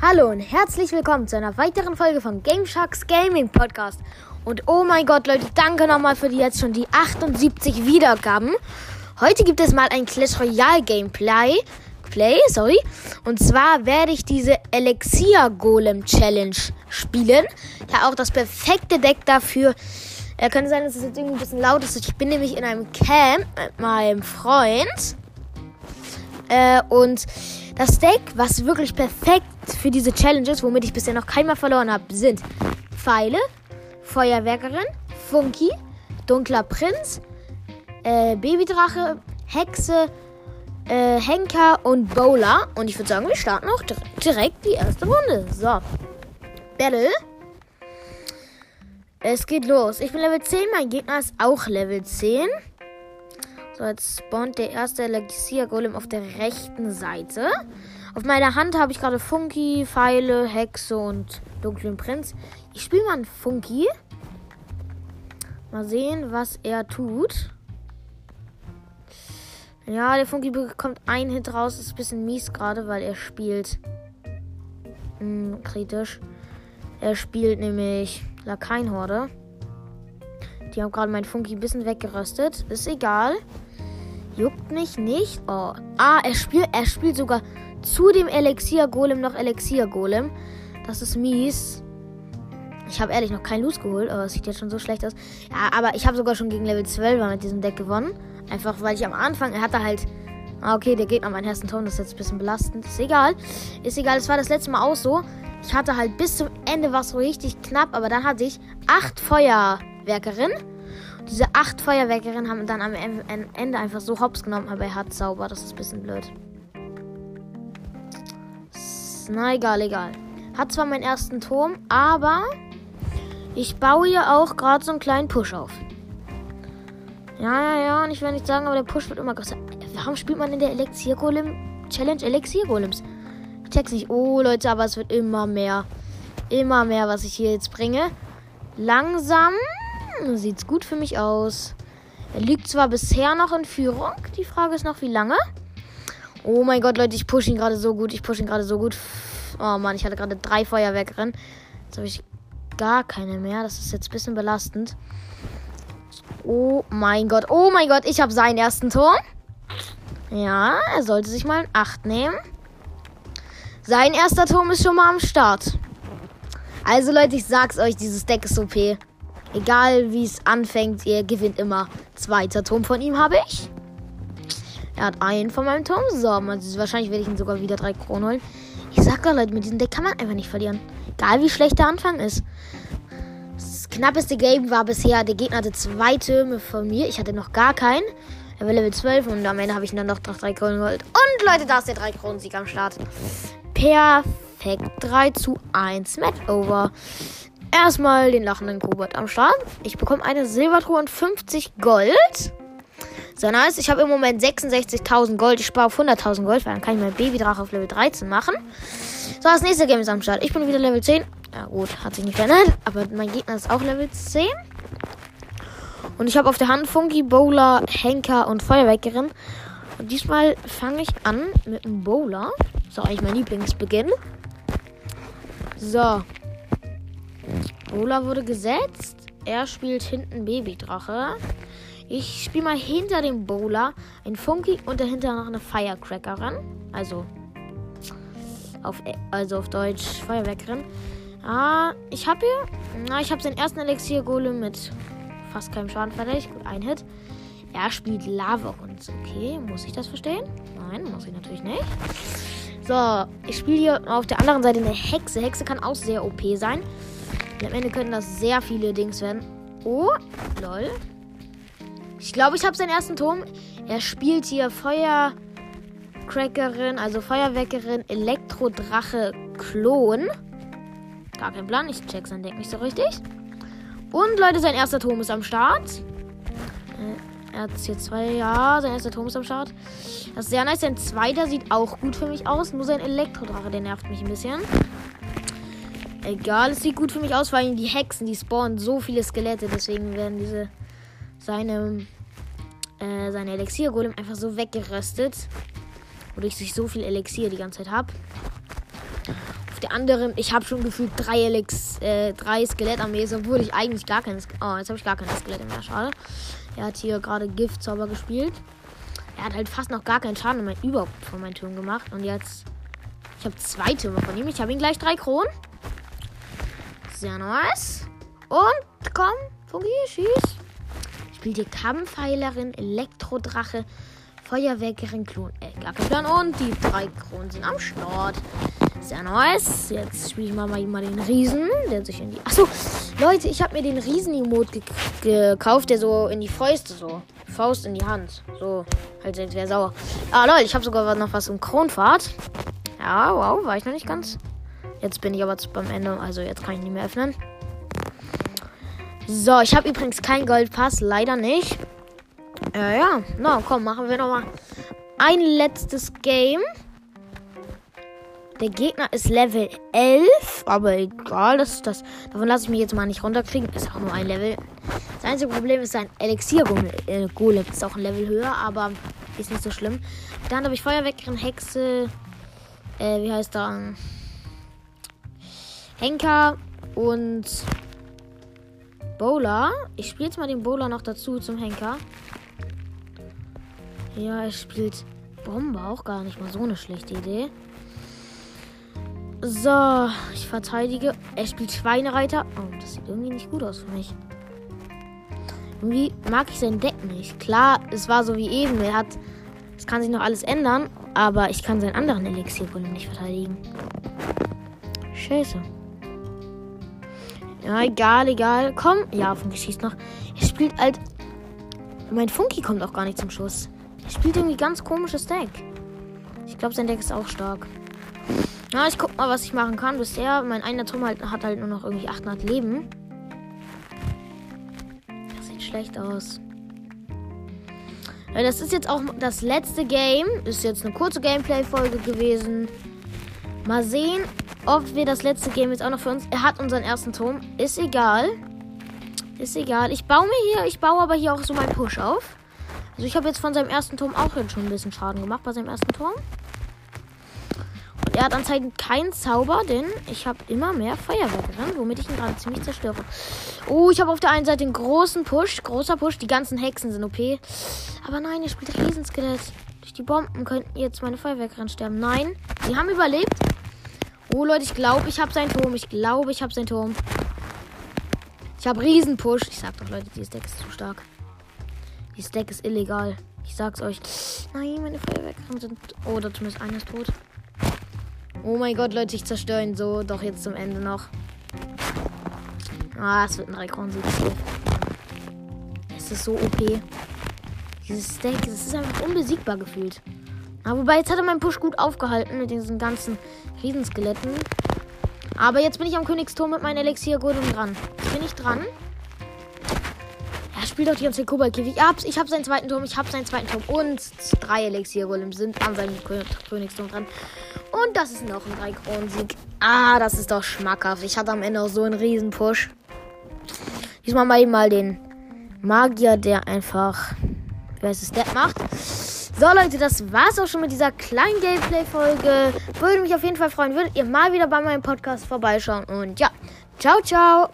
Hallo und herzlich willkommen zu einer weiteren Folge von Game Sharks Gaming Podcast. Und oh mein Gott, Leute, danke nochmal für die jetzt schon die 78 Wiedergaben. Heute gibt es mal ein Clash Royale Gameplay. Play, sorry. Und zwar werde ich diese Elixir Golem Challenge spielen. Ja, auch das perfekte Deck dafür. Er könnte sein, dass es jetzt irgendwie ein bisschen laut ist. Ich bin nämlich in einem Camp mit meinem Freund. Äh, und das Deck, was wirklich perfekt für diese Challenges, womit ich bisher noch keinmal verloren habe, sind Pfeile, Feuerwerkerin, Funky, Dunkler Prinz, äh, Babydrache, Hexe, äh, Henker und Bowler. Und ich würde sagen, wir starten auch direkt die erste Runde. So. Battle. Es geht los. Ich bin Level 10, mein Gegner ist auch Level 10. So, jetzt spawnt der erste Elixir Golem auf der rechten Seite. Auf meiner Hand habe ich gerade Funky, Pfeile, Hexe und dunklen Prinz. Ich spiele mal einen Funky. Mal sehen, was er tut. Ja, der Funky bekommt einen Hit raus. Ist ein bisschen mies gerade, weil er spielt. Hm, kritisch. Er spielt nämlich Lakaienhorde. Die haben gerade mein Funky ein bisschen weggeröstet. Ist egal. Juckt mich nicht. Oh. Ah, er spielt, er spielt sogar zu dem Elixier-Golem noch Elixier-Golem. Das ist mies. Ich habe ehrlich noch keinen Loot geholt, aber es sieht jetzt schon so schlecht aus. Ja, aber ich habe sogar schon gegen Level 12 mit diesem Deck gewonnen. Einfach weil ich am Anfang, er hatte halt. Ah, okay, der Gegner meinen ersten Ton, das ist jetzt ein bisschen belastend. Ist egal. Ist egal, es war das letzte Mal auch so. Ich hatte halt bis zum Ende was so richtig knapp, aber dann hatte ich acht Feuerwerkerinnen. Diese acht Feuerwerkerinnen haben dann am Ende einfach so hops genommen, aber er hat Zauber, das ist ein bisschen blöd. Na egal, egal. Hat zwar meinen ersten Turm, aber ich baue ja auch gerade so einen kleinen Push auf. Ja, ja, ja, und ich will nicht sagen, aber der Push wird immer größer. Warum spielt man in der Elixier Golem Challenge Elixier Golems? Ich check's nicht. Oh, Leute, aber es wird immer mehr. Immer mehr, was ich hier jetzt bringe. Langsam sieht's gut für mich aus. Er liegt zwar bisher noch in Führung. Die Frage ist noch, wie lange? Oh mein Gott, Leute, ich pushe ihn gerade so gut. Ich pushe ihn gerade so gut. Oh Mann, ich hatte gerade drei Feuerwerkerinnen. Jetzt habe ich gar keine mehr. Das ist jetzt ein bisschen belastend. Oh mein Gott. Oh mein Gott, ich habe seinen ersten Turm. Ja, er sollte sich mal ein 8 nehmen. Sein erster Turm ist schon mal am Start. Also Leute, ich sag's euch, dieses Deck ist OP. Egal wie es anfängt, ihr gewinnt immer. Zweiter Turm von ihm habe ich. Er hat einen von meinem Turm. So, also wahrscheinlich werde ich ihn sogar wieder drei Kronen holen. Ich sag doch, Leute, mit diesem Deck kann man einfach nicht verlieren. Egal wie schlecht der Anfang ist knappeste Game war bisher, der Gegner hatte zwei Türme von mir. Ich hatte noch gar keinen. Er war Level 12 und am Ende habe ich dann noch drei Kronen geholt. Und Leute, da ist der 3 Kronen Sieg am Start. Perfekt. 3 zu 1. Match. Erstmal den lachenden Kobold am Start. Ich bekomme eine Silbertruhe und 50 Gold. Sehr nice. Ich habe im Moment 66.000 Gold. Ich spare auf 100.000 Gold, weil dann kann ich mein Babydrache auf Level 13 machen. So, das nächste Game ist am Start. Ich bin wieder Level 10. Ja gut, hat sich nicht verändert. Aber mein Gegner ist auch Level 10. Und ich habe auf der Hand Funky, Bowler, Henker und Feuerwerkerin. Und diesmal fange ich an mit einem Bowler. Das ist eigentlich mein Lieblingsbeginn. So. Bowler wurde gesetzt. Er spielt hinten Babydrache. Ich spiele mal hinter dem Bowler ein Funky und dahinter noch eine Firecrackerin. Also auf, also auf Deutsch Feuerwerkerin. Ah, ich habe hier. Na, ich habe seinen ersten Elixier-Golem mit fast keinem Schaden fertig. Gut, ein Hit. Er spielt Lava und okay, muss ich das verstehen? Nein, muss ich natürlich nicht. So, ich spiele hier auf der anderen Seite eine Hexe. Hexe kann auch sehr OP sein. Und am Ende können das sehr viele Dings werden. Oh, lol. Ich glaube, ich habe seinen ersten Turm. Er spielt hier Feuercrackerin, also Feuerweckerin, Elektrodrache, Klon. Gar kein Plan, ich check sein Deck nicht so richtig. Und Leute, sein erster Turm ist am Start. Äh, er hat hier zwei, ja, sein erster Turm ist am Start. Das ist sehr nice. Sein zweiter sieht auch gut für mich aus. Nur sein Elektrodrache, der nervt mich ein bisschen. Egal, es sieht gut für mich aus, weil die Hexen, die spawnen so viele Skelette. Deswegen werden diese seine, äh, seine Elixier-Golem einfach so weggeröstet. Wodurch ich so viel Elixier die ganze Zeit habe. Auf der anderen, ich habe schon gefühlt drei, Elix, äh, drei Skelettarmees, obwohl ich eigentlich gar kein Skelett. Oh, jetzt habe ich gar keine Skelette mehr. Schade. Er hat hier gerade Giftzauber gespielt. Er hat halt fast noch gar keinen Schaden mein, überhaupt von meinen Türmen gemacht. Und jetzt. Ich habe zwei Türme von ihm. Ich habe ihm gleich drei Kronen. Sehr nice. Und komm, Fungi, schieß. Spielt die Kampfheilerin, Elektrodrache, Feuerwerkerin, Klon. Äh, gar kein Plan. Und die drei Kronen sind am Start. Sehr nice. Jetzt spiele ich mal, mal, den Riesen, der sich in die. Achso, Leute, ich habe mir den Riesen-Emote ge gekauft, der so in die Fäuste so. Faust in die Hand. So, halt, jetzt wäre sauer. Ah, Leute, ich habe sogar noch was im Kronfahrt. Ja, wow, war ich noch nicht ganz. Jetzt bin ich aber beim Ende, also jetzt kann ich nicht mehr öffnen. So, ich habe übrigens keinen Goldpass, leider nicht. Äh, ja, na komm, machen wir noch mal ein letztes Game. Der Gegner ist Level 11, aber egal, das, das, davon lasse ich mich jetzt mal nicht runterkriegen. Ist auch nur ein Level. Das einzige Problem ist sein Elixier-Golem. Äh, ist auch ein Level höher, aber ist nicht so schlimm. Dann habe ich Feuerweckerin, Hexe, äh, wie heißt er? Henker und Bowler. Ich spiele jetzt mal den Bowler noch dazu zum Henker. Ja, er spielt Bombe, auch gar nicht mal so eine schlechte Idee. So, ich verteidige. Er spielt Schweinereiter. Oh, das sieht irgendwie nicht gut aus für mich. Irgendwie mag ich sein Deck nicht. Klar, es war so wie eben. Er hat. Es kann sich noch alles ändern, aber ich kann seinen anderen Elixiergolem nicht verteidigen. Scheiße. Ja, egal, egal. Komm. Ja, Funky schießt noch. Er spielt halt. Mein Funky kommt auch gar nicht zum Schuss. Er spielt irgendwie ganz komisches Deck. Ich glaube, sein Deck ist auch stark. Na, ich guck mal, was ich machen kann. Bisher, mein einer Turm halt, hat halt nur noch irgendwie 800 Leben. Das sieht schlecht aus. Das ist jetzt auch das letzte Game. Ist jetzt eine kurze Gameplay-Folge gewesen. Mal sehen, ob wir das letzte Game jetzt auch noch für uns. Er hat unseren ersten Turm. Ist egal. Ist egal. Ich baue mir hier, ich baue aber hier auch so meinen Push auf. Also ich habe jetzt von seinem ersten Turm auch schon ein bisschen Schaden gemacht bei seinem ersten Turm. Er hat anscheinend keinen Zauber, denn ich habe immer mehr Feuerwerke dran, womit ich ihn gerade ziemlich zerstöre. Oh, ich habe auf der einen Seite einen großen Push, großer Push. Die ganzen Hexen sind OP. Aber nein, er spielt Riesenskelett. Durch die Bomben könnten jetzt meine Feuerwerke sterben. Nein, sie haben überlebt. Oh Leute, ich glaube, ich habe seinen Turm. Ich glaube, ich habe seinen Turm. Ich habe Riesenpush. Ich sag doch, Leute, dieses Deck ist zu stark. Dieses Deck ist illegal. Ich sag's euch. Nein, meine Feuerwerke sind. Oh, oder zumindest einer ist tot. Oh mein Gott, Leute, ich zerstöre ihn so. Doch jetzt zum Ende noch. Ah, es wird ein Rekordsieg. Es ist so OP. Dieses Deck, es ist einfach unbesiegbar gefühlt. Aber wobei, jetzt hat er meinen Push gut aufgehalten mit diesen ganzen Riesenskeletten. Aber jetzt bin ich am Königsturm mit meinem Elixier-Golem dran. Jetzt bin ich dran spielt auch die ganze Zeit Koboldkäfig. Ich hab's, ich hab seinen zweiten Turm, ich hab seinen zweiten Turm. Und drei Elixier-Golems sind an seinem Königsturm dran. Und das ist noch ein 3-Kronen-Sieg. Ah, das ist doch schmackhaft. Ich hatte am Ende auch so einen riesen Push. Diesmal mal eben mal den Magier, der einfach, wer ist es, der macht. So Leute, das war's auch schon mit dieser kleinen Gameplay-Folge. Würde mich auf jeden Fall freuen, würdet ihr mal wieder bei meinem Podcast vorbeischauen. Und ja, ciao, ciao.